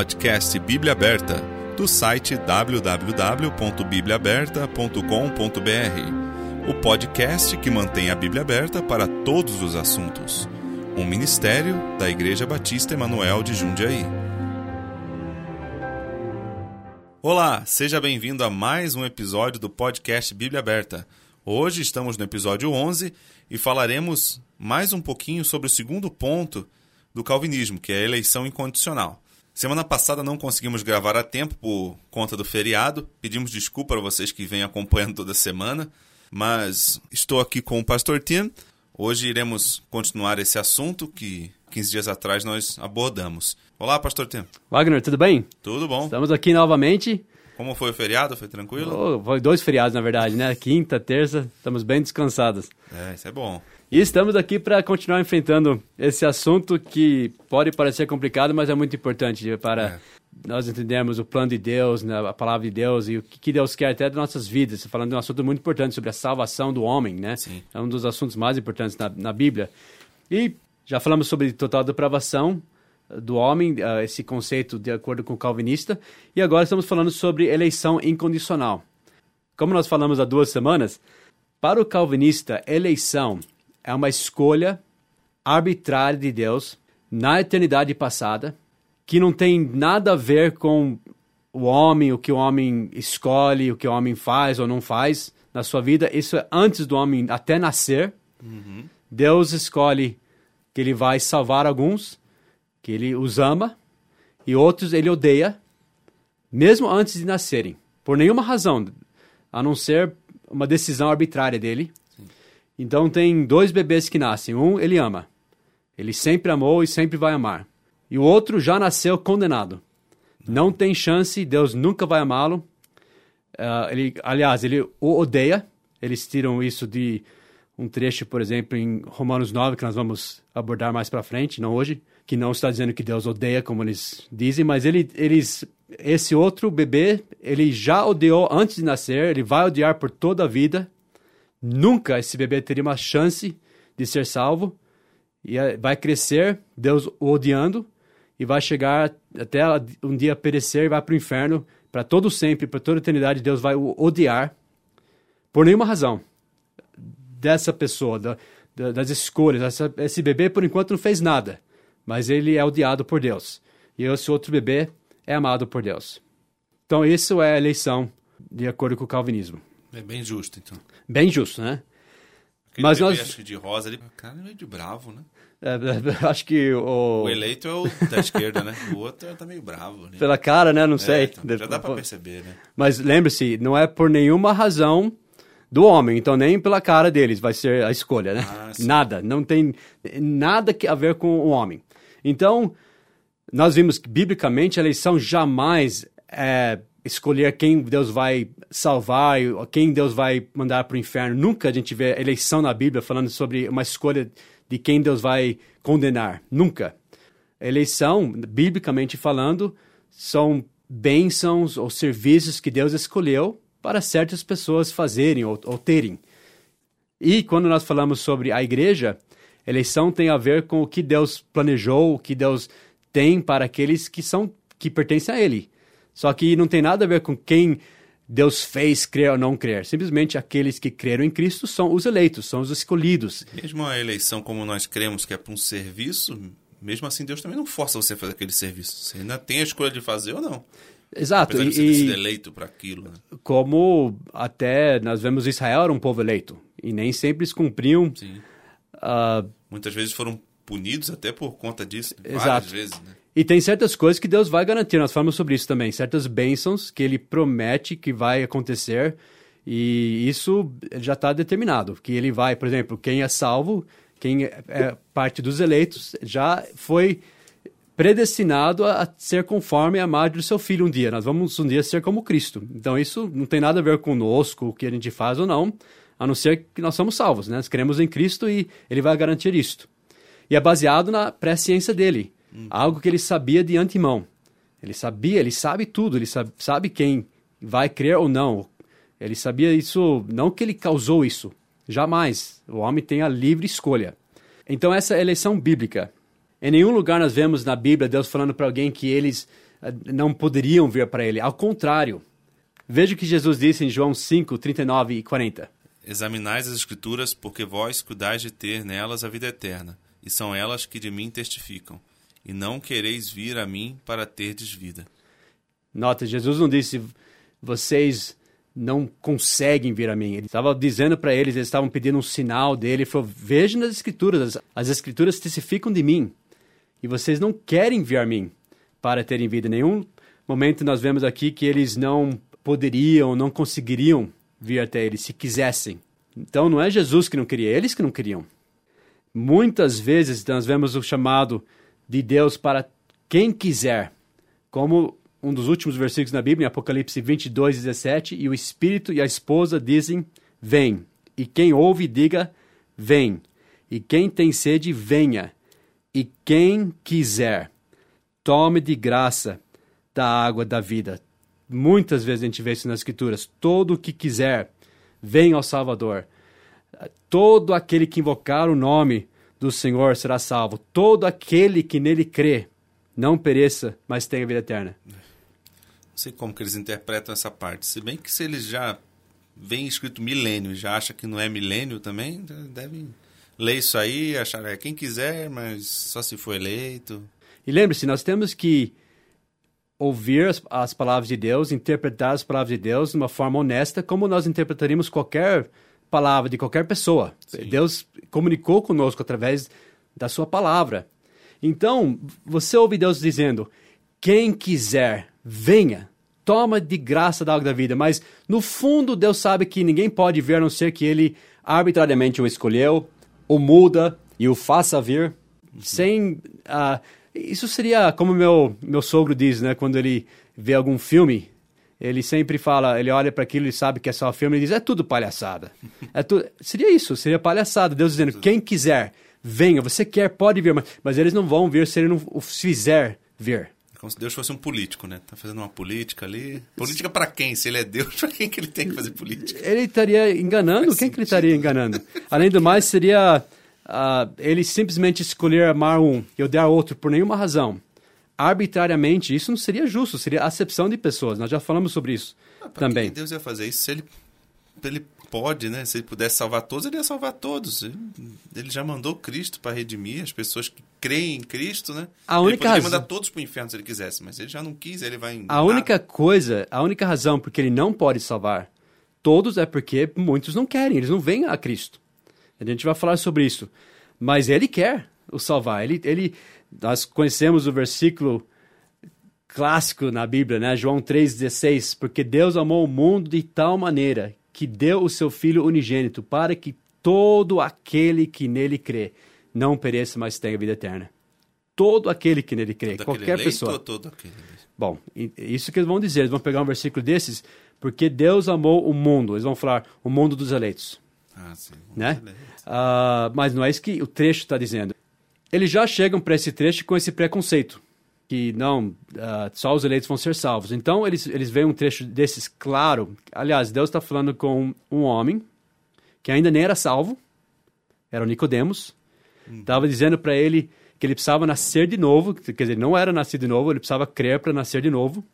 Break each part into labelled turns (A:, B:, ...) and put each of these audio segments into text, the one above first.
A: Podcast Bíblia Aberta, do site www.bibliaaberta.com.br. O podcast que mantém a Bíblia aberta para todos os assuntos. Um ministério da Igreja Batista Emanuel de Jundiaí. Olá, seja bem-vindo a mais um episódio do podcast Bíblia Aberta. Hoje estamos no episódio 11 e falaremos mais um pouquinho sobre o segundo ponto do calvinismo, que é a eleição incondicional. Semana passada não conseguimos gravar a tempo por conta do feriado. Pedimos desculpa para vocês que vêm acompanhando toda semana, mas estou aqui com o pastor Tim. Hoje iremos continuar esse assunto que 15 dias atrás nós abordamos. Olá, pastor Tim.
B: Wagner, tudo bem?
A: Tudo bom.
B: Estamos aqui novamente.
A: Como foi o feriado? Foi tranquilo?
B: Oh, foi dois feriados, na verdade, né? Quinta, terça, estamos bem descansados.
A: É, isso é bom.
B: E estamos aqui para continuar enfrentando esse assunto que pode parecer complicado, mas é muito importante para é. nós entendermos o plano de Deus, né, a palavra de Deus e o que Deus quer até das nossas vidas. Falando de um assunto muito importante sobre a salvação do homem, né?
A: Sim.
B: É um dos assuntos mais importantes na, na Bíblia. E já falamos sobre total depravação do homem, uh, esse conceito de acordo com o calvinista, e agora estamos falando sobre eleição incondicional. Como nós falamos há duas semanas, para o calvinista, eleição é uma escolha arbitrária de Deus na eternidade passada, que não tem nada a ver com o homem, o que o homem escolhe, o que o homem faz ou não faz na sua vida. Isso é antes do homem até nascer.
A: Uhum.
B: Deus escolhe que ele vai salvar alguns, que ele os ama, e outros ele odeia, mesmo antes de nascerem, por nenhuma razão, a não ser uma decisão arbitrária dele. Então tem dois bebês que nascem. Um ele ama. Ele sempre amou e sempre vai amar. E o outro já nasceu condenado. Não tem chance, Deus nunca vai amá-lo. Uh, ele, aliás, ele o odeia. Eles tiram isso de um trecho, por exemplo, em Romanos 9, que nós vamos abordar mais para frente, não hoje, que não está dizendo que Deus odeia, como eles dizem, mas ele, eles, esse outro bebê, ele já odiou antes de nascer, ele vai odiar por toda a vida, Nunca esse bebê teria uma chance de ser salvo. E é, vai crescer, Deus o odiando, e vai chegar até um dia perecer e vai para o inferno. Para todo sempre, para toda eternidade, Deus vai o odiar por nenhuma razão dessa pessoa, da, da, das escolhas. Essa, esse bebê, por enquanto, não fez nada, mas ele é odiado por Deus. E esse outro bebê é amado por Deus. Então, isso é a eleição de acordo com o calvinismo.
A: É bem justo, então.
B: Bem justo, né?
A: Aquele Mas nós... acho que de rosa, ele, cara, é meio de bravo, né?
B: É, é, acho que o...
A: O eleito é o da esquerda, né? O outro tá meio bravo. Né?
B: Pela cara, né? Não é, sei.
A: Então, já dá pra perceber, né?
B: Mas lembre-se, não é por nenhuma razão do homem, então nem pela cara deles vai ser a escolha, né?
A: Ah,
B: nada, não tem nada a ver com o homem. Então, nós vimos que, biblicamente, a eleição jamais é escolher quem Deus vai salvar, quem Deus vai mandar para o inferno. Nunca a gente vê eleição na Bíblia falando sobre uma escolha de quem Deus vai condenar. Nunca. Eleição, biblicamente falando, são bênçãos ou serviços que Deus escolheu para certas pessoas fazerem ou, ou terem. E quando nós falamos sobre a igreja, eleição tem a ver com o que Deus planejou, o que Deus tem para aqueles que são que pertencem a Ele. Só que não tem nada a ver com quem Deus fez crer ou não crer. Simplesmente aqueles que creram em Cristo são os eleitos, são os escolhidos.
A: Mesmo a eleição como nós cremos que é para um serviço, mesmo assim Deus também não força você a fazer aquele serviço. Você ainda tem a escolha de fazer ou não.
B: Exato.
A: Apesar de você ter sido eleito para aquilo. Né?
B: Como até nós vemos Israel era um povo eleito. E nem sempre eles cumpriam.
A: Sim.
B: Uh,
A: Muitas vezes foram punidos até por conta disso.
B: Exato.
A: Várias vezes, né?
B: E tem certas coisas que Deus vai garantir, nós falamos sobre isso também, certas bênçãos que ele promete que vai acontecer, e isso já está determinado, que ele vai, por exemplo, quem é salvo, quem é parte dos eleitos, já foi predestinado a ser conforme a imagem do seu filho um dia. Nós vamos um dia ser como Cristo. Então isso não tem nada a ver conosco, o que a gente faz ou não, a não ser que nós somos salvos, né? Nós cremos em Cristo e ele vai garantir isto. E é baseado na presciência dele. Algo que ele sabia de antemão. Ele sabia, ele sabe tudo, ele sabe, sabe quem vai crer ou não. Ele sabia isso, não que ele causou isso, jamais. O homem tem a livre escolha. Então, essa é eleição bíblica. Em nenhum lugar nós vemos na Bíblia Deus falando para alguém que eles não poderiam vir para ele. Ao contrário, veja o que Jesus disse em João 5, 39 e 40.
A: Examinais as Escrituras, porque vós cuidais de ter nelas a vida eterna, e são elas que de mim testificam. E não quereis vir a mim para terdes vida.
B: Nota, Jesus não disse, vocês não conseguem vir a mim. Ele estava dizendo para eles, eles estavam pedindo um sinal dele. Ele falou: Vejam nas Escrituras, as, as Escrituras testificam de mim. E vocês não querem vir a mim para terem vida. Em nenhum momento nós vemos aqui que eles não poderiam, não conseguiriam vir até ele se quisessem. Então não é Jesus que não queria, é eles que não queriam. Muitas vezes nós vemos o chamado de Deus para quem quiser, como um dos últimos versículos na Bíblia, em Apocalipse 22, 17, e o Espírito e a esposa dizem, vem. E quem ouve, diga, vem. E quem tem sede, venha. E quem quiser, tome de graça da água da vida. Muitas vezes a gente vê isso nas Escrituras. Todo o que quiser, vem ao Salvador. Todo aquele que invocar o nome do Senhor será salvo. Todo aquele que nele crê, não pereça, mas tenha vida eterna
A: sei como que eles interpretam essa parte. Se bem que se eles já vem escrito milênio, já acha que não é milênio também, devem ler isso aí, achar é quem quiser, mas só se for eleito.
B: E lembre-se, nós temos que ouvir as, as, palavras de Deus, interpretar as palavras de Deus de uma forma honesta, como nós interpretaríamos qualquer palavra de qualquer pessoa. Sim. Deus comunicou conosco através da sua palavra. Então, você ouve Deus dizendo: quem quiser, venha toma de graça da água da vida. Mas, no fundo, Deus sabe que ninguém pode ver a não ser que ele arbitrariamente o escolheu, o muda e o faça vir, sem... Uh, isso seria como meu, meu sogro diz, né? Quando ele vê algum filme, ele sempre fala, ele olha para aquilo e sabe que é só filme e diz, é tudo palhaçada. É tu... Seria isso, seria palhaçada. Deus dizendo, quem quiser, venha. Você quer, pode vir, mas, mas eles não vão vir se ele não o fizer vir.
A: Como se Deus fosse um político, né? Tá fazendo uma política ali. Política para quem? Se ele é Deus, para quem que ele tem que fazer política?
B: Ele estaria enganando? Faz quem sentido. que ele estaria enganando? Além do mais, seria uh, ele simplesmente escolher amar um e odiar outro por nenhuma razão. Arbitrariamente, isso não seria justo, seria acepção de pessoas. Nós já falamos sobre isso ah, também.
A: Que Deus ia fazer isso se ele, ele pode, né? Se ele pudesse salvar todos, ele ia salvar todos. Ele já mandou Cristo para redimir as pessoas que creem em Cristo, né?
B: A única ele poderia
A: razão... mandar todos para o inferno se ele quisesse, mas ele já não quis, ele vai...
B: A única coisa, a única razão porque ele não pode salvar todos é porque muitos não querem, eles não vêm a Cristo. A gente vai falar sobre isso. Mas ele quer o salvar. Ele, ele, nós conhecemos o versículo clássico na Bíblia, né? João 3,16. Porque Deus amou o mundo de tal maneira que deu o seu Filho unigênito para que todo aquele que nele crê não pereça, mas tenha vida eterna. Todo aquele que nele crê, todo qualquer pessoa.
A: Todo aquele.
B: Bom, isso que eles vão dizer, eles vão pegar um versículo desses, porque Deus amou o mundo, eles vão falar o mundo dos eleitos.
A: Ah, sim.
B: Né? Uh, mas não é isso que o trecho está dizendo. Eles já chegam para esse trecho com esse preconceito que não, uh, só os eleitos vão ser salvos. Então eles, eles veem um trecho desses claro. Aliás, Deus está falando com um homem que ainda nem era salvo, era o Nicodemos. Estava hum. dizendo para ele que ele precisava nascer de novo, quer dizer, não era nascido de novo, ele precisava crer para nascer de novo.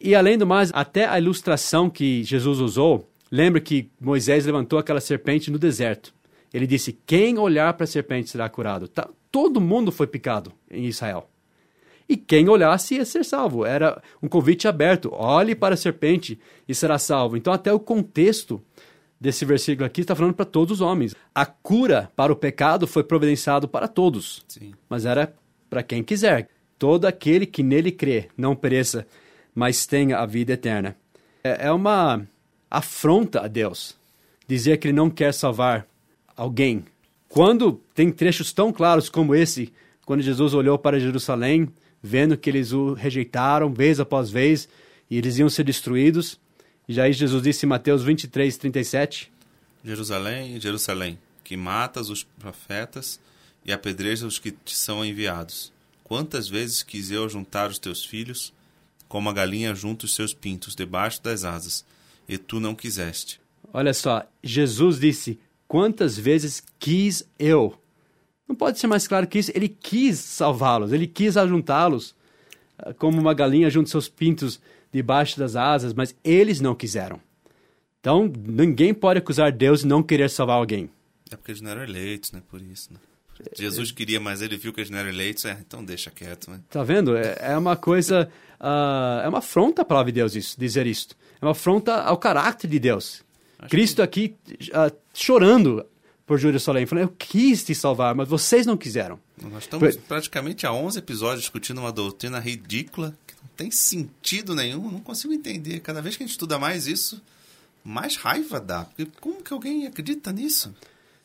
B: E além do mais, até a ilustração que Jesus usou, lembra que Moisés levantou aquela serpente no deserto. Ele disse: Quem olhar para a serpente será curado. Tá, todo mundo foi picado em Israel e quem olhasse ia ser salvo. Era um convite aberto. Olhe para a serpente e será salvo. Então, até o contexto desse versículo aqui está falando para todos os homens. A cura para o pecado foi providenciado para todos,
A: Sim.
B: mas era para quem quiser. Todo aquele que nele crê não pereça, mas tenha a vida eterna. É, é uma afronta a Deus dizer que ele não quer salvar alguém. Quando tem trechos tão claros como esse, quando Jesus olhou para Jerusalém vendo que eles o rejeitaram vez após vez e eles iam ser destruídos. E já aí Jesus disse em Mateus 23, 37:
A: Jerusalém, Jerusalém, que matas os profetas e apedrejas os que te são enviados. Quantas vezes quis eu juntar os teus filhos, como a galinha junta os seus pintos debaixo das asas, e tu não quiseste.
B: Olha só, Jesus disse: Quantas vezes quis eu não pode ser mais claro que isso. Ele quis salvá-los, ele quis ajuntá-los ah, como uma galinha junto seus pintos debaixo das asas, mas eles não quiseram. Então, ninguém pode acusar Deus de não querer salvar alguém.
A: É porque eles não eram eleitos, né? Por isso, né? Jesus queria, mas ele viu que eles não eram eleitos, é, então deixa quieto. Né?
B: Tá vendo? É, é uma coisa. Uh, é uma afronta à palavra de Deus isso, dizer isto. É uma afronta ao caráter de Deus. Acho Cristo que... aqui uh, chorando por Jerusalém, falando: Eu quis te salvar, mas vocês não quiseram.
A: Nós estamos por... praticamente há 11 episódios discutindo uma doutrina ridícula que não tem sentido nenhum, não consigo entender. Cada vez que a gente estuda mais isso, mais raiva dá. Porque como que alguém acredita nisso?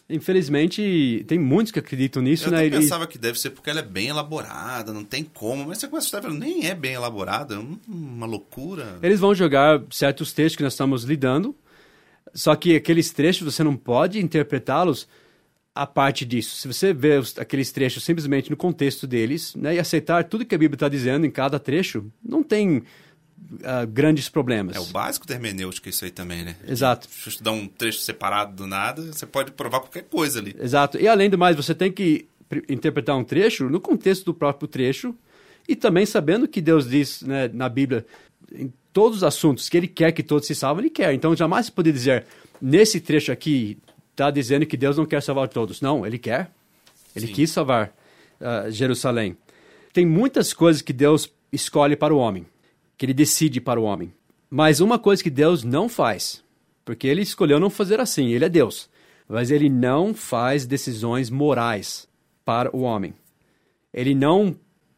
B: Infelizmente, tem muitos que acreditam nisso,
A: eu
B: né?
A: Eu pensava que deve ser porque ela é bem elaborada, não tem como. Mas você começa a estudar, nem é bem elaborada, é uma loucura.
B: Eles vão jogar certos textos que nós estamos lidando, só que aqueles trechos você não pode interpretá-los a parte disso. Se você vê os, aqueles trechos simplesmente no contexto deles, né, e aceitar tudo que a Bíblia está dizendo em cada trecho, não tem uh, grandes problemas.
A: É o básico da hermenêutica isso aí também, né?
B: Exato.
A: Se estudar um trecho separado do nada, você pode provar qualquer coisa ali.
B: Exato. E além do mais, você tem que interpretar um trecho no contexto do próprio trecho e também sabendo que Deus diz né, na Bíblia, todos os assuntos, que Ele quer que todos se salvem, Ele quer. Então jamais se pode dizer, nesse trecho aqui, está dizendo que Deus não quer salvar todos. Não, Ele quer. Ele Sim. quis salvar uh, Jerusalém. Tem muitas coisas que Deus escolhe para o homem que ele decide para o homem. Mas uma coisa que Deus não faz, porque ele escolheu não fazer assim, ele é Deus, mas ele não faz decisões morais para o homem. Ele não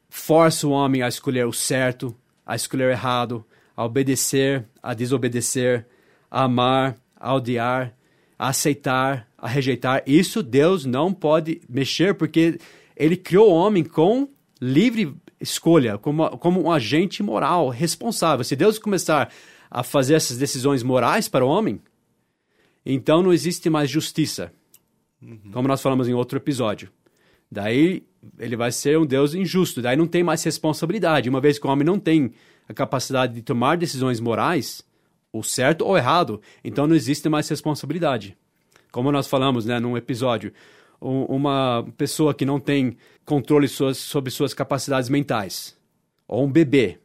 B: força o homem a escolher o certo, a escolher o errado, a obedecer, a desobedecer, a amar, a odiar, a aceitar, a rejeitar. Isso Deus não pode mexer, porque ele criou o homem com livre escolha, como, como um agente moral responsável. Se Deus começar a fazer essas decisões morais para o homem, então não existe mais justiça. Uhum. Como nós falamos em outro episódio. Daí ele vai ser um Deus injusto, daí não tem mais responsabilidade. Uma vez que o homem não tem a capacidade de tomar decisões morais, o certo ou errado, então não existe mais responsabilidade. Como nós falamos né, num episódio, uma pessoa que não tem controle sobre suas capacidades mentais, ou um bebê,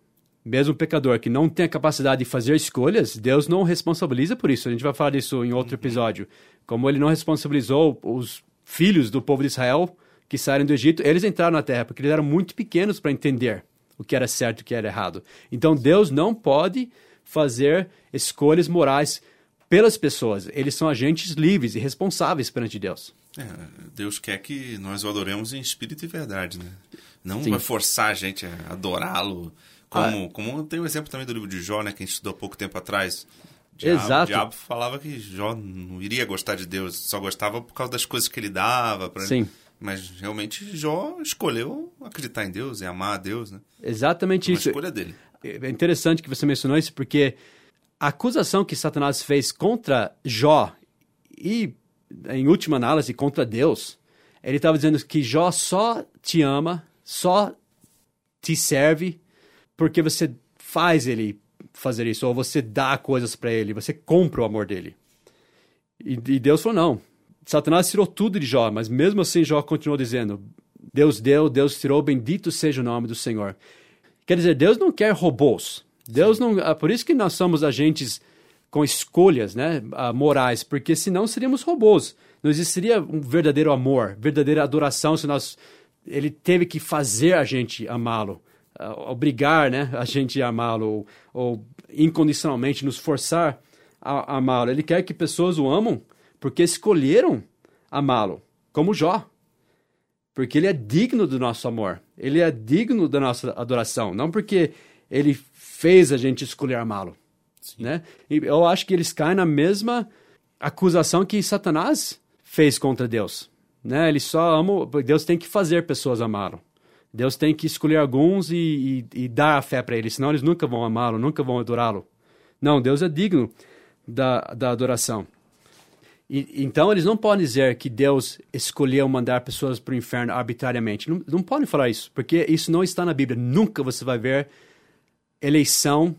B: mesmo um pecador que não tem a capacidade de fazer escolhas, Deus não responsabiliza por isso. A gente vai falar disso em outro episódio. Como ele não responsabilizou os filhos do povo de Israel que saíram do Egito, eles entraram na terra porque eles eram muito pequenos para entender o que era certo e o que era errado. Então Deus não pode fazer escolhas morais pelas pessoas. Eles são agentes livres e responsáveis perante Deus.
A: É, Deus quer que nós o adoremos em espírito e verdade, né? Não Sim. vai forçar a gente a adorá-lo. Como, ah. como tem o um exemplo também do livro de Jó, né? Que a gente estudou há pouco tempo atrás. Diabo, Exato. O diabo falava que Jó não iria gostar de Deus, só gostava por causa das coisas que ele dava. Pra
B: Sim.
A: Ele. Mas realmente Jó escolheu acreditar em Deus e amar a Deus, né?
B: Exatamente Uma isso.
A: escolha dele.
B: É interessante que você mencionou isso, porque a acusação que Satanás fez contra Jó e em última análise, contra Deus. Ele estava dizendo que Jó só te ama, só te serve porque você faz ele fazer isso, ou você dá coisas para ele, você compra o amor dele. E, e, Deus falou: não. Satanás tirou tudo de Jó, mas mesmo assim Jó continuou dizendo: Deus deu, Deus tirou, bendito seja o nome do Senhor. Quer dizer, Deus não quer robôs. Deus não. Ah, por isso que nós somos agentes com escolhas né, uh, morais, porque senão seríamos robôs. Não existiria um verdadeiro amor, verdadeira adoração se nós ele teve que fazer a gente amá-lo, uh, obrigar né, a gente a amá-lo, ou, ou, incondicionalmente nos forçar a, a amá-lo. Ele quer que pessoas o amam porque escolheram amá-lo, como Jó. Porque ele é digno do nosso amor, ele é digno da nossa adoração, não porque ele fez a gente escolher amá-lo. Né? E eu acho que eles caem na mesma acusação que Satanás fez contra Deus. Né? Eles só amam. Deus tem que fazer pessoas amá-lo. Deus tem que escolher alguns e, e, e dar a fé para eles, senão eles nunca vão amá-lo, nunca vão adorá-lo. Não, Deus é digno da, da adoração. E, então eles não podem dizer que Deus escolheu mandar pessoas para o inferno arbitrariamente. Não, não podem falar isso, porque isso não está na Bíblia. Nunca você vai ver eleição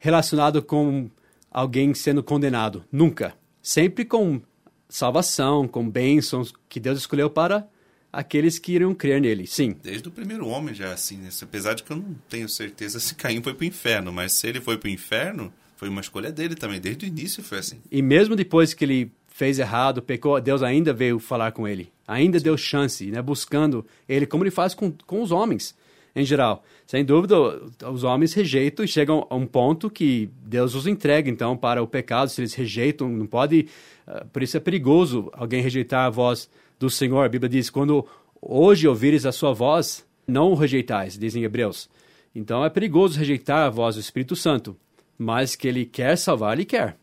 B: relacionado com alguém sendo condenado. Nunca. Sempre com salvação, com bênçãos que Deus escolheu para aqueles que iriam crer nele, sim.
A: Desde o primeiro homem já é assim, né? Apesar de que eu não tenho certeza se Caim foi para o inferno, mas se ele foi para o inferno, foi uma escolha dele também, desde o início foi assim.
B: E mesmo depois que ele fez errado, pecou, Deus ainda veio falar com ele, ainda deu chance, né? Buscando ele, como ele faz com, com os homens em geral. Sem dúvida, os homens rejeitam e chegam a um ponto que Deus os entrega, então, para o pecado. Se eles rejeitam, não pode. Uh, por isso é perigoso alguém rejeitar a voz do Senhor. A Bíblia diz: quando hoje ouvires a sua voz, não o rejeitais, dizem Hebreus. Então é perigoso rejeitar a voz do Espírito Santo, mas que ele quer salvar, ele quer.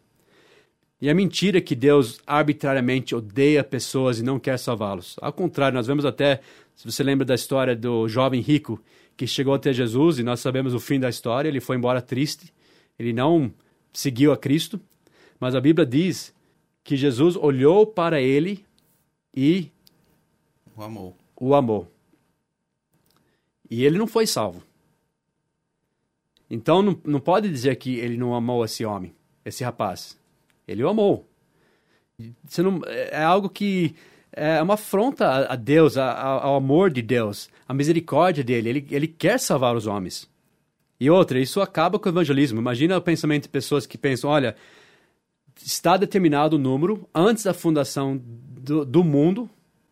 B: E é mentira que Deus arbitrariamente odeia pessoas e não quer salvá-los. Ao contrário, nós vemos até, se você lembra da história do jovem rico que chegou até Jesus e nós sabemos o fim da história, ele foi embora triste, ele não seguiu a Cristo, mas a Bíblia diz que Jesus olhou para ele e
A: o amou.
B: O amou. E ele não foi salvo. Então não, não pode dizer que ele não amou esse homem, esse rapaz. Ele o amou. Você não, é algo que é uma afronta a, Deus, a, ao amor de Deus, a misericórdia dele. Ele, ele quer salvar os homens. E outra, isso acaba com o evangelismo. Imagina o pensamento de pessoas que pensam: olha, está determinado o número antes da fundação do, do mundo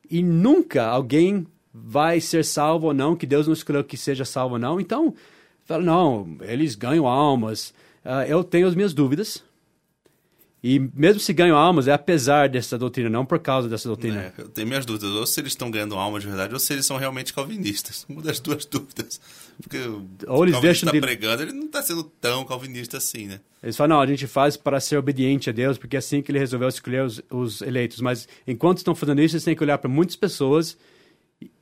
B: e nunca alguém vai ser salvo ou não, que Deus não escolheu que seja salvo ou não. Então, fala, não, eles ganham almas. Uh, eu tenho as minhas dúvidas. E mesmo se ganham almas, é apesar dessa doutrina, não por causa dessa doutrina.
A: É, eu tenho minhas dúvidas, ou se eles estão ganhando almas de verdade, ou se eles são realmente calvinistas. Uma das duas dúvidas. Porque ou eles deixam está de... pregando, ele não está sendo tão calvinista assim, né?
B: Eles falam, não, a gente faz para ser obediente a Deus, porque é assim que ele resolveu escolher os, os eleitos. Mas enquanto estão fazendo isso, eles têm que olhar para muitas pessoas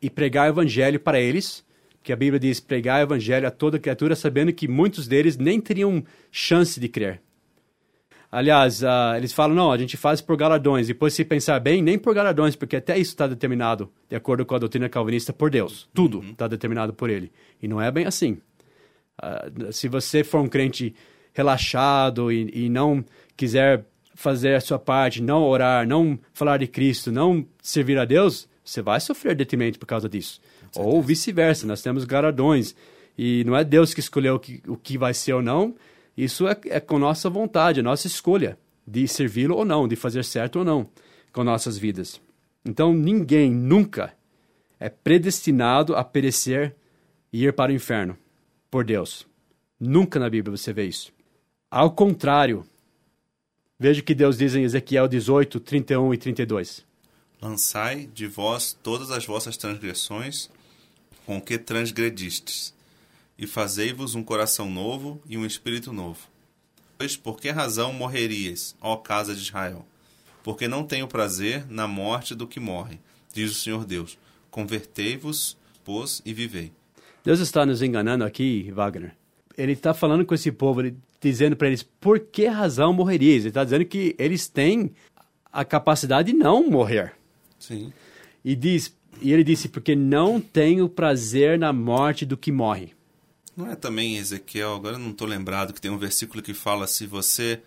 B: e pregar o evangelho para eles, que a Bíblia diz pregar o evangelho a toda criatura, sabendo que muitos deles nem teriam chance de crer. Aliás, uh, eles falam, não, a gente faz por galardões. Depois, se pensar bem, nem por galardões, porque até isso está determinado, de acordo com a doutrina calvinista, por Deus. Tudo está uhum. determinado por ele. E não é bem assim. Uh, se você for um crente relaxado e, e não quiser fazer a sua parte, não orar, não falar de Cristo, não servir a Deus, você vai sofrer detrimento por causa disso. Ou vice-versa, nós temos galardões. E não é Deus que escolheu o que, o que vai ser ou não, isso é, é com nossa vontade, a nossa escolha de servi-lo ou não, de fazer certo ou não com nossas vidas. Então, ninguém nunca é predestinado a perecer e ir para o inferno por Deus. Nunca na Bíblia você vê isso. Ao contrário, veja o que Deus diz em Ezequiel 18, 31 e 32.
A: Lançai de vós todas as vossas transgressões com que transgredistes, e fazei-vos um coração novo e um espírito novo. Pois por que razão morrerias, ó casa de Israel? Porque não tenho prazer na morte do que morre, diz o Senhor Deus. Convertei-vos, pois, e vivei.
B: Deus está nos enganando aqui, Wagner. Ele está falando com esse povo, ele, dizendo para eles por que razão morrerias. Ele está dizendo que eles têm a capacidade de não morrer.
A: Sim.
B: E diz, e ele disse porque não tenho prazer na morte do que morre.
A: Não é também Ezequiel, agora não estou lembrado, que tem um versículo que fala: se você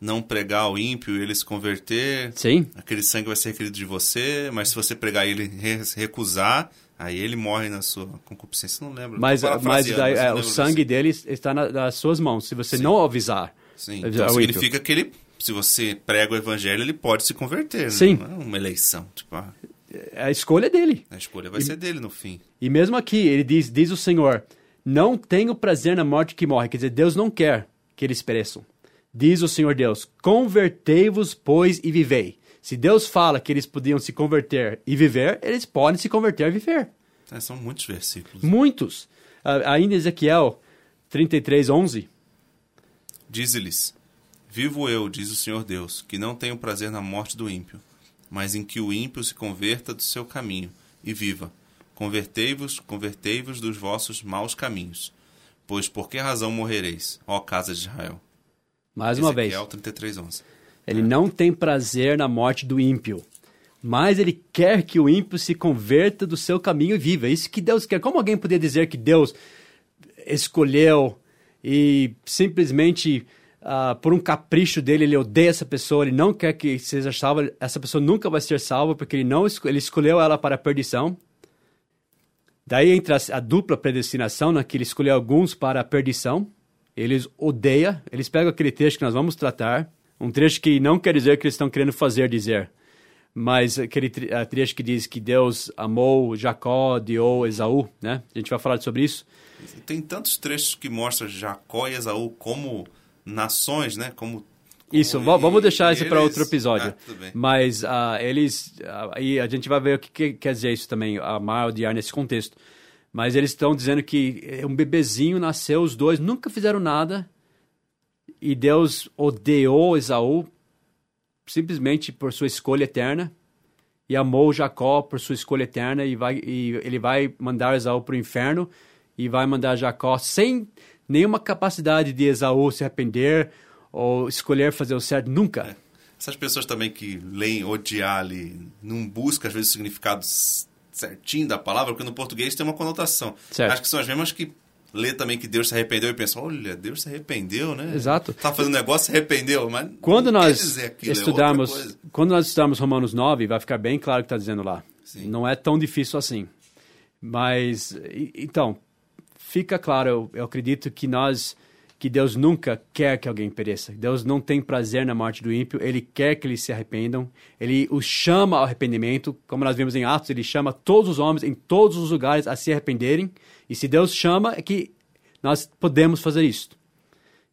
A: não pregar ao ímpio e ele se converter,
B: Sim.
A: aquele sangue vai ser requerido de você, mas se você pregar e ele recusar, aí ele morre na sua concupiscência. Não lembro.
B: Mas, mas daí, é, o sangue dele está na, nas suas mãos, se você Sim. não avisar.
A: Sim, então significa ímpio. que ele, se você prega o evangelho, ele pode se converter. Né?
B: Sim.
A: Não é uma eleição. Tipo, ah.
B: É a escolha dele.
A: A escolha vai e, ser dele no fim.
B: E mesmo aqui, ele diz, diz o Senhor, não tenho prazer na morte que morre. Quer dizer, Deus não quer que eles pereçam. Diz o Senhor Deus: Convertei-vos, pois, e vivei. Se Deus fala que eles podiam se converter e viver, eles podem se converter e viver.
A: É, são muitos versículos.
B: Muitos. Uh, ainda Ezequiel 33, 11.
A: Diz-lhes: Vivo eu, diz o Senhor Deus, que não tenho prazer na morte do ímpio, mas em que o ímpio se converta do seu caminho e viva. Convertei-vos, convertei-vos dos vossos maus caminhos. Pois por que razão morrereis, ó casa de Israel?
B: Mais uma
A: Ezequiel
B: vez.
A: 33, 11.
B: Ele é. não tem prazer na morte do ímpio, mas ele quer que o ímpio se converta do seu caminho e viva. É isso que Deus quer. Como alguém poderia dizer que Deus escolheu e simplesmente uh, por um capricho dele ele odeia essa pessoa, ele não quer que seja salva, essa pessoa nunca vai ser salva porque ele não ele escolheu ela para a perdição Daí entra a dupla predestinação, né, que ele escolheu alguns para a perdição. Eles odeia, eles pegam aquele trecho que nós vamos tratar, um trecho que não quer dizer que eles estão querendo fazer dizer, mas aquele trecho que diz que Deus amou Jacó, odiou Esaú, né? A gente vai falar sobre isso.
A: Tem tantos trechos que mostram Jacó e Esaú como nações, né? Como
B: isso, vamos deixar isso para outro episódio. Ah, Mas uh, eles. Uh, aí a gente vai ver o que, que quer dizer isso também, amar ou odiar nesse contexto. Mas eles estão dizendo que um bebezinho nasceu, os dois nunca fizeram nada. E Deus odeou Esaú simplesmente por sua escolha eterna. E amou Jacó por sua escolha eterna. E, vai, e ele vai mandar Esaú para o inferno. E vai mandar Jacó sem nenhuma capacidade de Esaú se arrepender ou escolher fazer o certo, nunca. É.
A: Essas pessoas também que leem odiar ali, não buscam às vezes o significado certinho da palavra, porque no português tem uma conotação. Certo. Acho que são as mesmas que lê também que Deus se arrependeu e pensa, olha, Deus se arrependeu, né?
B: Exato.
A: Tá fazendo negócio, se arrependeu, mas
B: quando nós aquilo, é estudarmos, é quando nós estudarmos Romanos 9, vai ficar bem claro o que está dizendo lá. Sim. Não é tão difícil assim. Mas, então, fica claro, eu, eu acredito que nós que Deus nunca quer que alguém pereça. Deus não tem prazer na morte do ímpio, ele quer que eles se arrependam. Ele os chama ao arrependimento, como nós vimos em Atos, ele chama todos os homens em todos os lugares a se arrependerem. E se Deus chama, é que nós podemos fazer isto.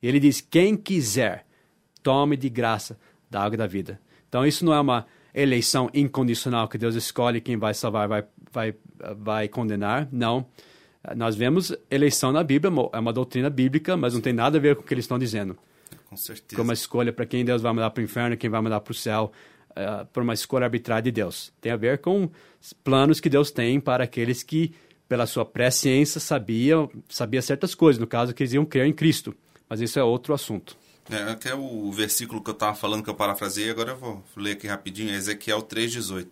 B: E ele diz: quem quiser, tome de graça da água da vida. Então isso não é uma eleição incondicional que Deus escolhe quem vai salvar, vai, vai, vai condenar. Não. Nós vemos eleição na Bíblia, é uma doutrina bíblica, mas não tem nada a ver com o que eles estão dizendo.
A: Com certeza.
B: Como a escolha para quem Deus vai mandar para o inferno, quem vai mandar para o céu, uh, por uma escolha arbitrária de Deus. Tem a ver com planos que Deus tem para aqueles que, pela sua presciência, sabiam sabia certas coisas. No caso, que eles iam crer em Cristo. Mas isso é outro assunto.
A: É, que é o versículo que eu estava falando, que eu parafrasei, agora eu vou ler aqui rapidinho, é Ezequiel 3,18.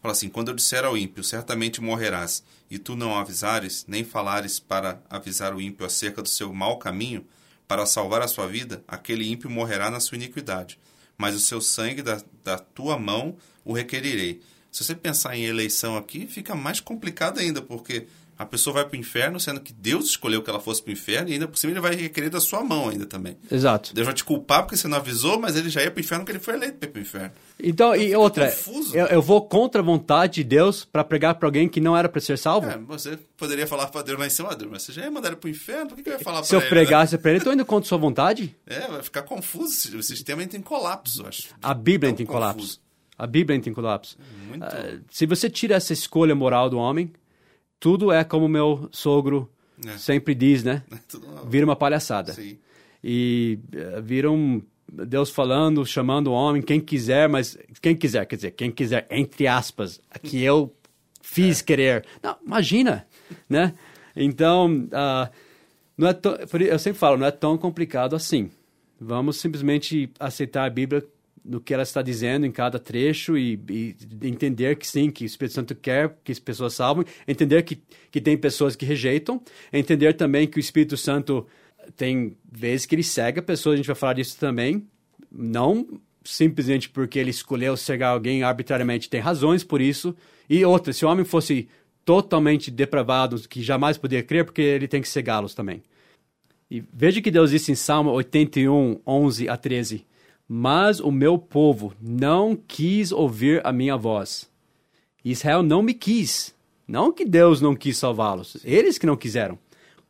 A: Fala assim: Quando eu disser ao ímpio, certamente morrerás, e tu não avisares, nem falares para avisar o ímpio acerca do seu mau caminho, para salvar a sua vida, aquele ímpio morrerá na sua iniquidade. Mas o seu sangue da, da tua mão o requerirei. Se você pensar em eleição aqui, fica mais complicado ainda, porque a pessoa vai para o inferno, sendo que Deus escolheu que ela fosse para o inferno, e ainda por cima ele vai requerer da sua mão ainda também.
B: Exato.
A: Deus vai te culpar porque você não avisou, mas ele já ia para o inferno porque ele foi eleito para ir para o inferno.
B: Então, e outra, eu, eu, vou contra a vontade de Deus para pregar para alguém que não era para ser salvo? É,
A: você poderia falar para Deus lá em cima, Deus, mas você já ia mandar ele para o inferno, por que, que eu ia falar para
B: ele? Se eu pregasse né? para ele, estou indo contra sua vontade?
A: É, vai ficar confuso, o sistema entra em colapso, acho.
B: A Bíblia entra em colapso. A Bíblia entra em colapso. Muito... Uh, se você tira essa escolha moral do homem, tudo é como meu sogro é. sempre diz, né? Vira uma palhaçada. Sim. E uh, vira um Deus falando, chamando o homem, quem quiser, mas quem quiser, quer dizer, quem quiser, entre aspas, que eu fiz é. querer. Não, imagina, né? Então, uh, não é tão, eu sempre falo, não é tão complicado assim. Vamos simplesmente aceitar a Bíblia no que ela está dizendo em cada trecho e, e, entender que sim, que o Espírito Santo quer que as pessoas salvem, entender que, que tem pessoas que rejeitam, entender também que o Espírito Santo tem vezes que ele cega pessoas, a gente vai falar disso também, não simplesmente porque ele escolheu cegar alguém arbitrariamente, tem razões por isso, e outra, se o homem fosse totalmente depravado, que jamais poderia crer, porque ele tem que cegá-los também. E veja que Deus disse em Salmo 81, 11 a 13, mas o meu povo não quis ouvir a minha voz. Israel não me quis. Não que Deus não quis salvá-los, eles que não quiseram.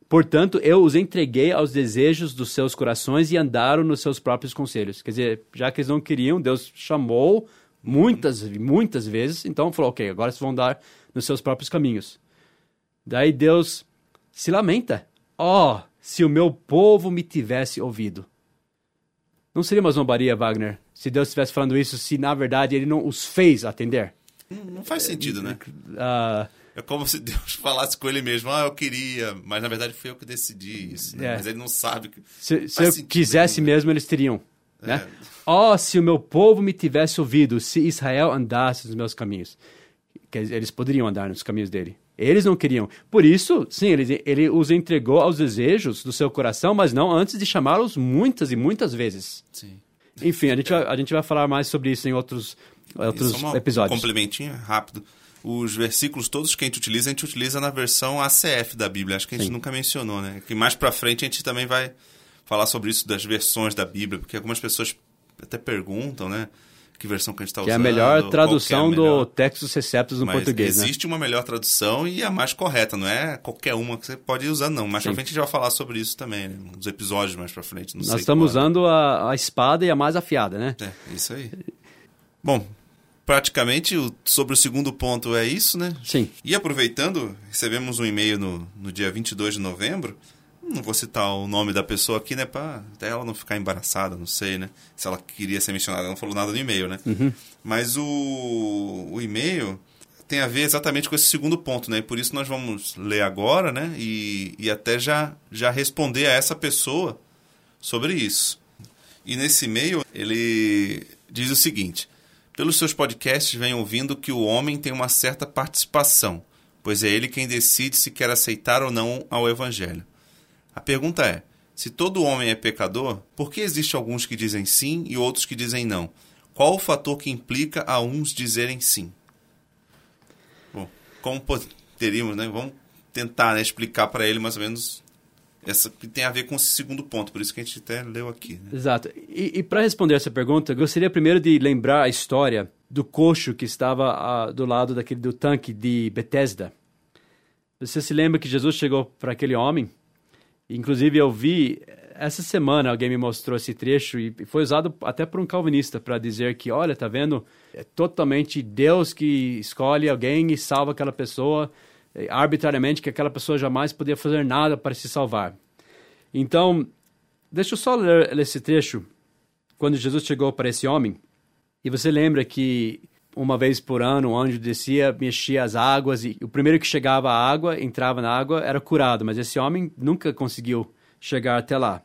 B: Portanto, eu os entreguei aos desejos dos seus corações e andaram nos seus próprios conselhos. Quer dizer, já que eles não queriam, Deus chamou muitas, muitas vezes, então falou: ok, agora vocês vão andar nos seus próprios caminhos. Daí Deus se lamenta: ó, oh, se o meu povo me tivesse ouvido. Não seria uma zombaria, Wagner, se Deus estivesse falando isso, se na verdade ele não os fez atender?
A: Não faz sentido, né? Uh, é como se Deus falasse com ele mesmo, ah, eu queria, mas na verdade foi eu que decidi isso. Né? É. Mas ele não sabe. Que...
B: Se, se eu quisesse nenhum, né? mesmo, eles teriam. Né? É. Oh, se o meu povo me tivesse ouvido, se Israel andasse nos meus caminhos. Eles poderiam andar nos caminhos dele. Eles não queriam. Por isso, sim, ele, ele os entregou aos desejos do seu coração, mas não antes de chamá-los muitas e muitas vezes.
A: Sim.
B: Enfim, a gente, vai, a gente vai falar mais sobre isso em outros, outros
A: Só uma
B: episódios.
A: Um complementinho rápido. os versículos todos que a gente utiliza, a gente utiliza na versão ACF da Bíblia. Acho que a gente Sim. nunca mencionou, né? Que mais para frente a gente também vai falar sobre isso das versões da Bíblia, porque algumas pessoas até perguntam, né? Que versão que a gente está usando.
B: Que é a melhor tradução é a melhor. do Textus Receptus no
A: Mas
B: português,
A: né? existe
B: né?
A: uma melhor tradução e a mais correta, não é qualquer uma que você pode usar, não. Mais Sim. pra frente a gente vai falar sobre isso também, né? Nos episódios mais pra frente.
B: Nós estamos qual, usando a, a espada e a mais afiada, né?
A: É, isso aí. Bom, praticamente sobre o segundo ponto é isso, né?
B: Sim.
A: E aproveitando, recebemos um e-mail no, no dia 22 de novembro. Não vou citar o nome da pessoa aqui, né? Pra até ela não ficar embaraçada, não sei, né? Se ela queria ser mencionada, ela não falou nada no e-mail, né?
B: Uhum.
A: Mas o, o e-mail tem a ver exatamente com esse segundo ponto, né? E por isso nós vamos ler agora, né? E, e até já, já responder a essa pessoa sobre isso. E nesse e-mail ele diz o seguinte: pelos seus podcasts, vem ouvindo que o homem tem uma certa participação, pois é ele quem decide se quer aceitar ou não ao Evangelho. A pergunta é: se todo homem é pecador, por que existem alguns que dizem sim e outros que dizem não? Qual o fator que implica a uns dizerem sim? Bom, como poderíamos, né? Vamos tentar né, explicar para ele mais ou menos essa que tem a ver com esse segundo ponto, por isso que a gente até leu aqui. Né?
B: Exato. E, e para responder essa pergunta, gostaria primeiro de lembrar a história do coxo que estava uh, do lado daquele do tanque de Bethesda. Você se lembra que Jesus chegou para aquele homem? Inclusive eu vi essa semana alguém me mostrou esse trecho e foi usado até por um calvinista para dizer que, olha, tá vendo? É totalmente Deus que escolhe alguém e salva aquela pessoa eh, arbitrariamente que aquela pessoa jamais podia fazer nada para se salvar. Então, deixa eu só ler esse trecho. Quando Jesus chegou para esse homem, e você lembra que uma vez por ano o anjo descia, mexia as águas, e o primeiro que chegava à água, entrava na água, era curado, mas esse homem nunca conseguiu chegar até lá.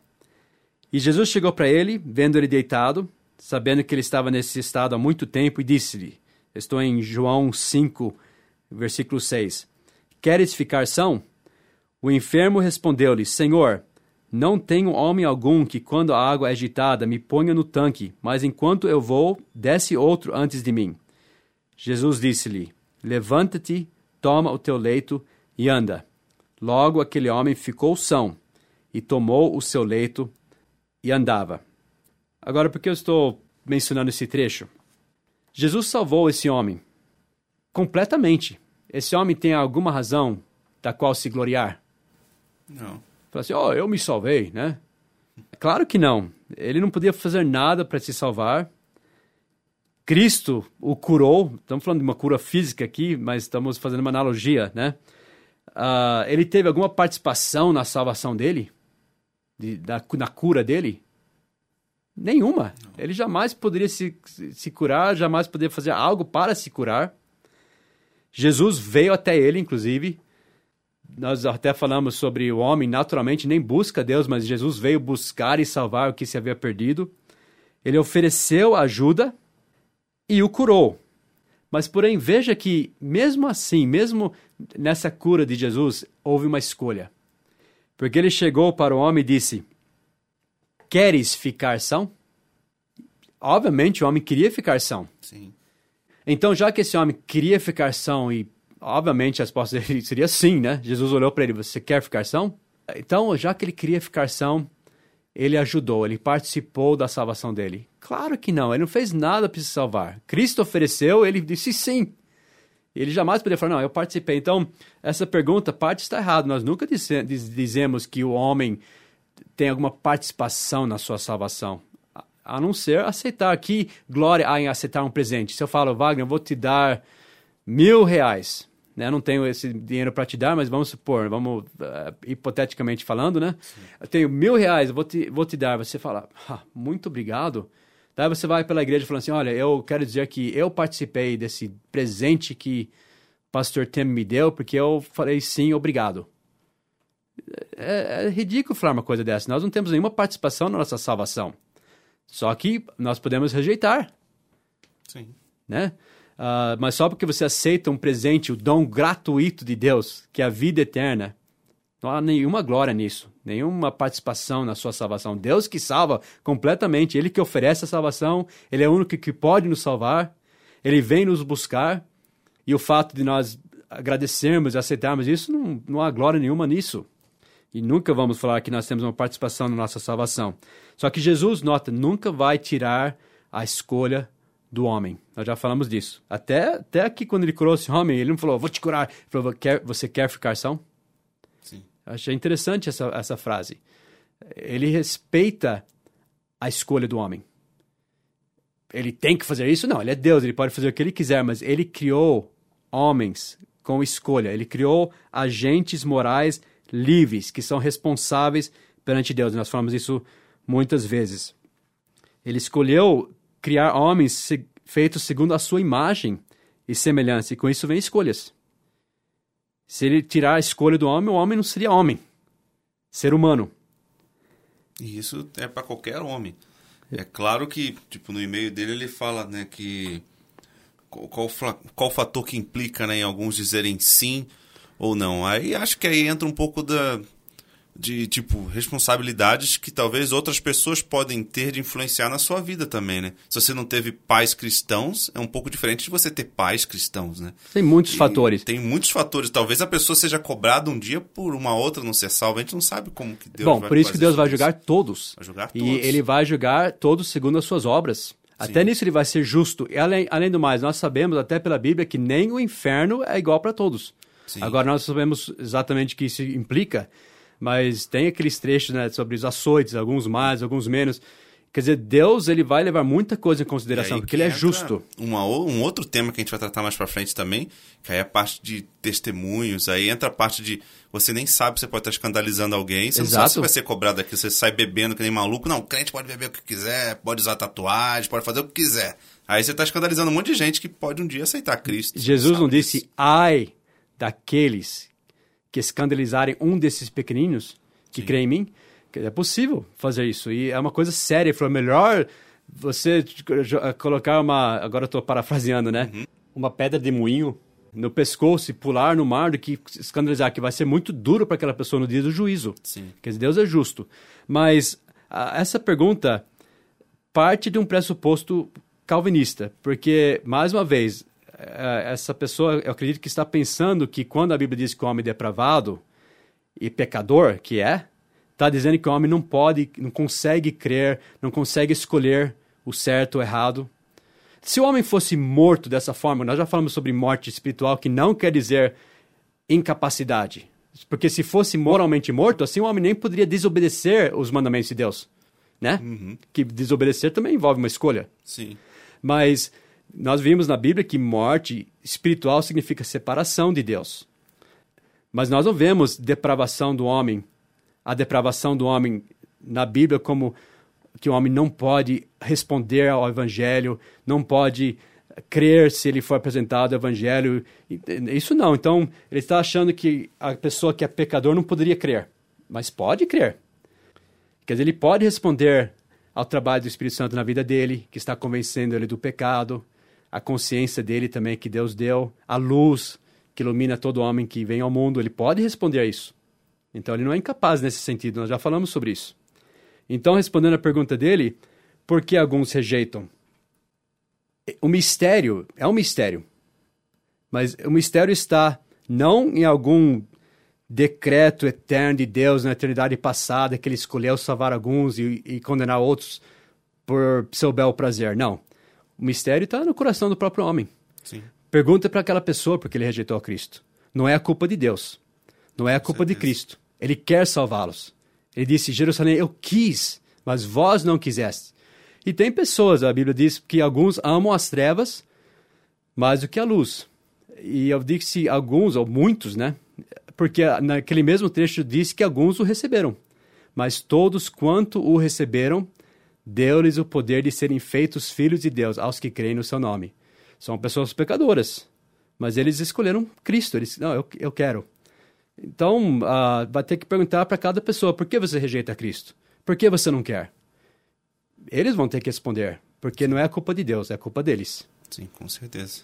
B: E Jesus chegou para ele, vendo ele deitado, sabendo que ele estava nesse estado há muito tempo, e disse-lhe: Estou em João 5, versículo 6. Queres ficar são? O enfermo respondeu-lhe: Senhor, não tenho homem algum que, quando a água é agitada, me ponha no tanque, mas enquanto eu vou, desce outro antes de mim. Jesus disse-lhe: Levanta-te, toma o teu leito e anda. Logo aquele homem ficou são e tomou o seu leito e andava. Agora, por que eu estou mencionando esse trecho? Jesus salvou esse homem completamente. Esse homem tem alguma razão da qual se gloriar?
A: Não.
B: Fala assim, oh, eu me salvei, né? Claro que não. Ele não podia fazer nada para se salvar. Cristo o curou. Estamos falando de uma cura física aqui, mas estamos fazendo uma analogia, né? Uh, ele teve alguma participação na salvação dele? De, da, na cura dele? Nenhuma. Não. Ele jamais poderia se, se curar, jamais poderia fazer algo para se curar. Jesus veio até ele, inclusive. Nós até falamos sobre o homem naturalmente nem busca Deus, mas Jesus veio buscar e salvar o que se havia perdido. Ele ofereceu ajuda e o curou. Mas, porém, veja que, mesmo assim, mesmo nessa cura de Jesus, houve uma escolha. Porque ele chegou para o homem e disse: Queres ficar são? Obviamente, o homem queria ficar são.
A: Sim.
B: Então, já que esse homem queria ficar são e, obviamente, a resposta dele seria sim, né? Jesus olhou para ele, você quer ficar são? Então, já que ele queria ficar são, ele ajudou, ele participou da salvação dele. Claro que não, ele não fez nada para se salvar. Cristo ofereceu, ele disse sim. Ele jamais poderia falar, não, eu participei. Então, essa pergunta, parte está errada. Nós nunca dizemos que o homem tem alguma participação na sua salvação a não ser aceitar. Que glória há em aceitar um presente. Se eu falo, Wagner, eu vou te dar mil reais. Né? Eu não tenho esse dinheiro para te dar, mas vamos supor, vamos uh, hipoteticamente falando, né? Sim. Eu tenho mil reais, eu vou te, vou te dar. Você fala, ah, muito obrigado. Daí você vai pela igreja falando assim, olha, eu quero dizer que eu participei desse presente que o pastor Tim me deu, porque eu falei sim, obrigado. É, é ridículo falar uma coisa dessa. Nós não temos nenhuma participação na nossa salvação. Só que nós podemos rejeitar.
A: Sim.
B: Né? Uh, mas só porque você aceita um presente, o dom gratuito de Deus, que é a vida eterna, não há nenhuma glória nisso, nenhuma participação na sua salvação. Deus que salva completamente, Ele que oferece a salvação, Ele é o único que pode nos salvar, Ele vem nos buscar E o fato de nós agradecermos e aceitarmos isso, não, não há glória nenhuma nisso. E nunca vamos falar que nós temos uma participação na nossa salvação. Só que Jesus, nota, nunca vai tirar a escolha do homem. Nós já falamos disso. Até, até aqui, quando ele curou esse homem, ele não falou, vou te curar. Ele falou, você quer ficar são? Achei interessante essa, essa frase. Ele respeita a escolha do homem. Ele tem que fazer isso? Não, ele é Deus, ele pode fazer o que ele quiser, mas ele criou homens com escolha. Ele criou agentes morais livres, que são responsáveis perante Deus. Nós falamos isso muitas vezes. Ele escolheu criar homens feitos segundo a sua imagem e semelhança, e com isso vem escolhas. Se ele tirar a escolha do homem, o homem não seria homem, ser humano.
A: E isso é para qualquer homem. É claro que, tipo, no e-mail dele ele fala, né, que qual, qual fator que implica, né, em alguns dizerem sim ou não. Aí acho que aí entra um pouco da de tipo responsabilidades que talvez outras pessoas podem ter de influenciar na sua vida também, né? Se você não teve pais cristãos, é um pouco diferente de você ter pais cristãos, né?
B: Tem muitos
A: E
B: fatores.
A: Tem muitos fatores. Talvez a pessoa seja cobrada um dia por uma outra não ser salva. A gente não sabe como que Deus
B: Bom,
A: vai
B: por isso que Deus vai julgar todos.
A: Vai julgar
B: E
A: todos.
B: ele vai julgar todos segundo as suas obras. Até nisso ele vai ser justo. E além, além do mais, nós sabemos até pela Bíblia que nem o inferno é igual para todos.
A: Sim.
B: Agora nós sabemos exatamente o que isso implica, mas tem aqueles trechos né, sobre os açoites, alguns mais, alguns menos. Quer dizer, Deus ele vai levar muita coisa em consideração, porque
A: que
B: ele é justo.
A: Uma, um outro tema que a gente vai tratar mais pra frente também, que aí é a parte de testemunhos, aí entra a parte de você nem sabe se você pode estar escandalizando alguém, você não sabe
B: Exato.
A: se vai ser cobrado aqui, você sai bebendo que nem maluco. Não, o crente pode beber o que quiser, pode usar tatuagem, pode fazer o que quiser. Aí você está escandalizando um monte de gente que pode um dia aceitar Cristo.
B: Jesus não disse, ai daqueles que escandalizarem um desses pequeninos que
A: Sim.
B: crê em mim. Que É possível fazer isso. E é uma coisa séria. Falou, melhor você colocar uma... Agora eu estou parafraseando, né?
A: Uhum.
B: Uma pedra de moinho no pescoço e pular no mar do que escandalizar, que vai ser muito duro para aquela pessoa no dia do juízo.
A: Sim.
B: Dizer, Deus é justo. Mas a- essa pergunta parte de um pressuposto calvinista, porque, mais uma vez, essa pessoa, eu acredito que está pensando que quando a Bíblia diz que o homem é depravado e pecador, que é, está dizendo que o homem não pode, não consegue crer, não consegue escolher o certo ou o errado. Se o homem fosse morto dessa forma, nós já falamos sobre morte espiritual, que não quer dizer incapacidade. Porque se fosse moralmente morto, assim o homem nem poderia desobedecer os mandamentos de Deus. Né? Que desobedecer também envolve uma escolha.
A: Sim.
B: Mas nós vimos na Bíblia que morte espiritual significa separação de Deus. Mas nós não vemos depravação do homem, a depravação do homem na Bíblia como que o homem não pode responder ao evangelho, não pode crer se ele for apresentado ao evangelho. Isso não. Então, ele está achando que a pessoa que é pecador não poderia crer, mas pode crer. Quer dizer, ele pode responder ao trabalho do Espírito Santo na vida dele, que está convencendo ele do pecado, a consciência dele também que Deus deu, a luz que ilumina todo homem que vem ao mundo, ele pode responder a isso. Então ele não é incapaz nesse sentido, nós já falamos sobre isso. Então, respondendo a pergunta dele, por que alguns rejeitam? O mistério é um mistério, mas o mistério está não em algum decreto eterno de Deus na eternidade passada que ele escolheu salvar alguns e, e condenar outros por seu bel prazer. Não. O mistério está no coração do próprio homem.
A: Sim.
B: Pergunta para aquela pessoa porque ele rejeitou a Cristo. Não é a culpa de Deus. Não é a culpa de. Cristo. Ele quer salvá-los. Ele disse: Jerusalém, eu quis, mas vós não quiseste. E tem pessoas, a Bíblia diz que alguns amam as trevas mais do que a luz. E eu disse alguns, ou muitos, né? Porque naquele mesmo trecho diz que alguns o receberam. Mas todos quanto o receberam, deu-lhes o poder de serem feitos filhos de Deus aos que creem no seu nome. São pessoas pecadoras, mas eles escolheram Cristo. Eles, não, eu, eu quero. Então, ah, vai ter que perguntar para cada pessoa: por que você rejeita Cristo? Por que você não quer? Eles vão ter que responder, porque não é a culpa de Deus, é a culpa deles.
A: Sim, com certeza.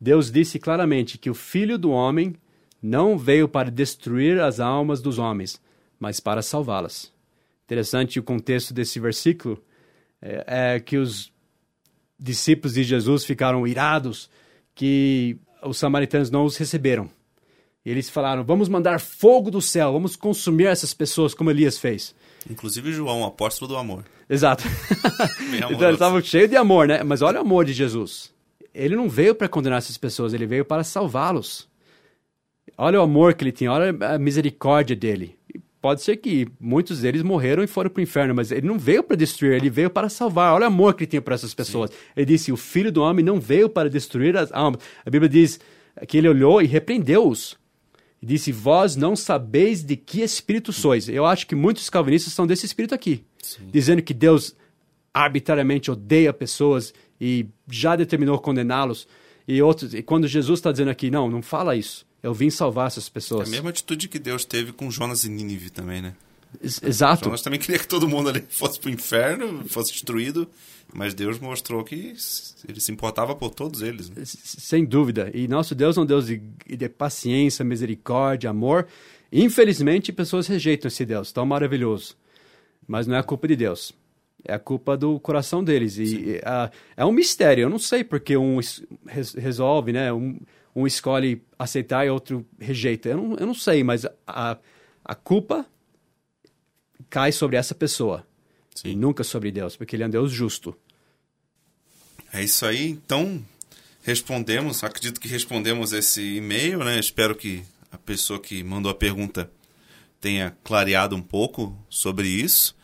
B: Deus disse claramente que o Filho do Homem não veio para destruir as almas dos homens, mas para salvá-las. Interessante o contexto desse versículo é, é que os discípulos de Jesus ficaram irados que os samaritanos não os receberam. E eles falaram: vamos mandar fogo do céu, vamos consumir essas pessoas, como Elias fez.
A: Inclusive João, apóstolo do amor.
B: Exato. então eles estavam cheios de amor, né? Mas olha o amor de Jesus. Ele não veio para condenar essas pessoas, ele veio para salvá-los. Olha o amor que ele tinha, olha a misericórdia dele. Pode ser que muitos deles morreram e foram para o inferno, mas ele não veio para destruir, ele veio para salvar. Olha o amor que ele tinha para essas pessoas. Sim. Ele disse: O filho do homem não veio para destruir as almas. A Bíblia diz que ele olhou e repreendeu-os. Disse: Vós não sabeis de que espírito sois. Eu acho que muitos calvinistas são desse espírito aqui, Sim. dizendo que Deus arbitrariamente odeia pessoas e já determinou condená-los. E outros, e quando Jesus está dizendo aqui, não, não fala isso. Eu vim salvar essas pessoas.
A: É a mesma atitude que Deus teve com Jonas e Nínive também, né?
B: Exato.
A: Jonas também queria que todo mundo ali fosse para o inferno, fosse destruído, mas Deus mostrou que ele se importava por todos eles. Né?
B: Sem dúvida. E nosso Deus é um Deus de, de paciência, misericórdia, amor. Infelizmente, pessoas rejeitam esse Deus tão maravilhoso. Mas não é a culpa de Deus. É a culpa do coração deles. E uh, é um mistério. Eu não sei porque um resolve, né? Um, um escolhe aceitar e outro rejeita. Eu não, eu não sei, mas a, a culpa cai sobre essa pessoa. Sim. E nunca sobre Deus, porque ele é um Deus justo.
A: É isso aí. Então, respondemos, acredito que respondemos esse e-mail, né? Espero que a pessoa que mandou a pergunta tenha clareado um pouco sobre isso.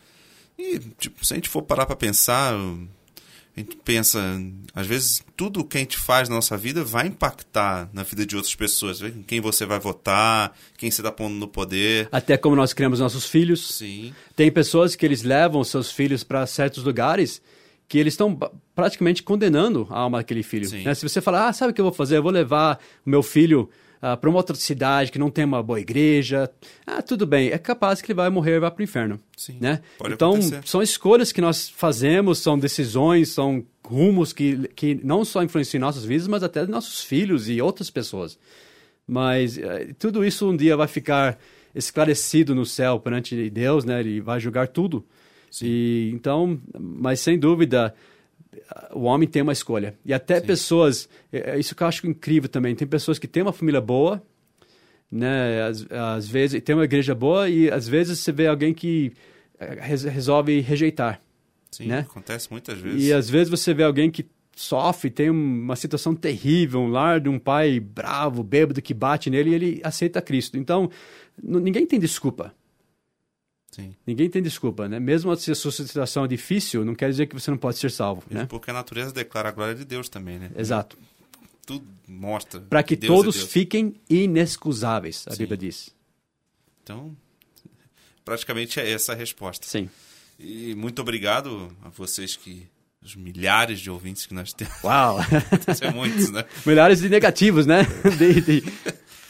A: E, tipo, se a gente for parar para pensar, a gente pensa, às vezes, tudo que a gente faz na nossa vida vai impactar na vida de outras pessoas. Quem você vai votar, quem você está pondo no poder.
B: Até como nós criamos nossos filhos.
A: Sim.
B: Tem pessoas que eles levam seus filhos para certos lugares que eles estão praticamente condenando a alma daquele filho. Né? Se você falar, ah, sabe o que eu vou fazer? Eu vou levar o meu filho uh, para uma outra cidade que não tem uma boa igreja. Ah, tudo bem, é capaz que ele vai morrer e vai para o inferno.
A: Sim,
B: né? então, acontecer. são escolhas que nós fazemos, são decisões, são rumos que, que não só influenciam nossas vidas, mas até nossos filhos e outras pessoas. Mas uh, tudo isso um dia vai ficar esclarecido no céu perante Deus, né? Ele vai julgar tudo. Sim. E então, mas sem dúvida, o homem tem uma escolha. E até Sim. pessoas, é, é isso que eu acho incrível também, tem pessoas que têm uma família boa, né, às, às vezes, tem uma igreja boa e às vezes você vê alguém que é, resolve rejeitar.
A: Sim,
B: né?
A: acontece muitas vezes.
B: E às vezes você vê alguém que sofre, tem uma situação terrível, um lar de um pai bravo, bêbado que bate nele e ele aceita Cristo. Então, ninguém tem desculpa.
A: Sim.
B: Ninguém tem desculpa, né? Mesmo se a sua situação é difícil, não quer dizer que você não pode ser salvo, né?
A: Porque a natureza declara a glória de Deus também, né?
B: Exato.
A: Tudo mostra.
B: Para que Deus é todos é fiquem inexcusáveis, a Sim. Bíblia diz.
A: Então, praticamente é essa a resposta.
B: Sim.
A: E muito obrigado a vocês que os milhares de ouvintes que nós temos.
B: Uau!
A: São muitos, né?
B: milhares de negativos, né? De, de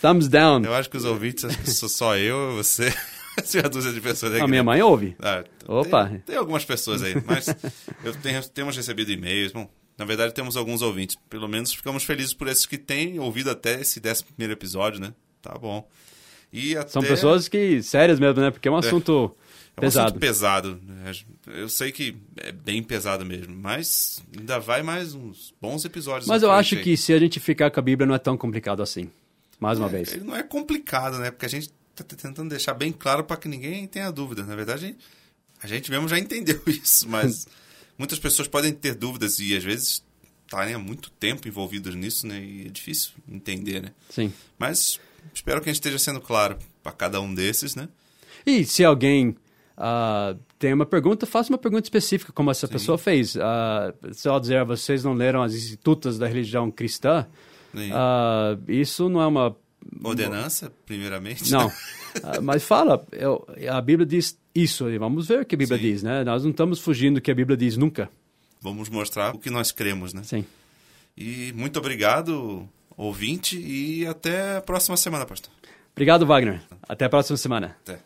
B: thumbs down.
A: Eu acho que os ouvintes sou só eu, você. Se a dúzia de pessoas
B: A minha mãe ouve.
A: Ah,
B: Opa!
A: Tem, tem, algumas pessoas aí, mas eu tenho, temos recebido e-mails. Bom, na verdade, temos alguns ouvintes. Pelo menos ficamos felizes por esses que têm ouvido até esse décimo primeiro episódio, né? Tá bom. E até...
B: São pessoas que, sérias mesmo, né? Porque é um assunto é, é um pesado. assunto
A: pesado. Eu sei que é bem pesado mesmo, mas ainda vai mais uns bons episódios.
B: Mas eu acho aí. que se a gente ficar com a Bíblia não é tão complicado assim. Mais uma
A: é,
B: vez.
A: Não é complicado, né? Porque a gente está tentando deixar bem claro para que ninguém tenha dúvida. Na verdade, a gente mesmo já entendeu isso, mas muitas pessoas podem ter dúvidas e às vezes estarem há muito tempo envolvidas nisso, né? E é difícil entender, né?
B: Sim.
A: Mas espero que a gente esteja sendo claro para cada um desses, né?
B: E se alguém uh, tem uma pergunta, faça uma pergunta específica, como essa Sim. pessoa fez. Uh, só dizer, vocês não leram as institutas da religião cristã? Uh, isso não é uma
A: Ordenança, primeiramente?
B: Não. Ah, mas fala, eu, a Bíblia diz isso, vamos ver o que a Bíblia Sim. diz, né? Nós não estamos fugindo do que a Bíblia diz nunca.
A: Vamos mostrar o que nós cremos, né?
B: Sim.
A: E muito obrigado, ouvinte, e até a próxima semana, pastor.
B: Obrigado, Wagner. Até a próxima semana.
A: Até.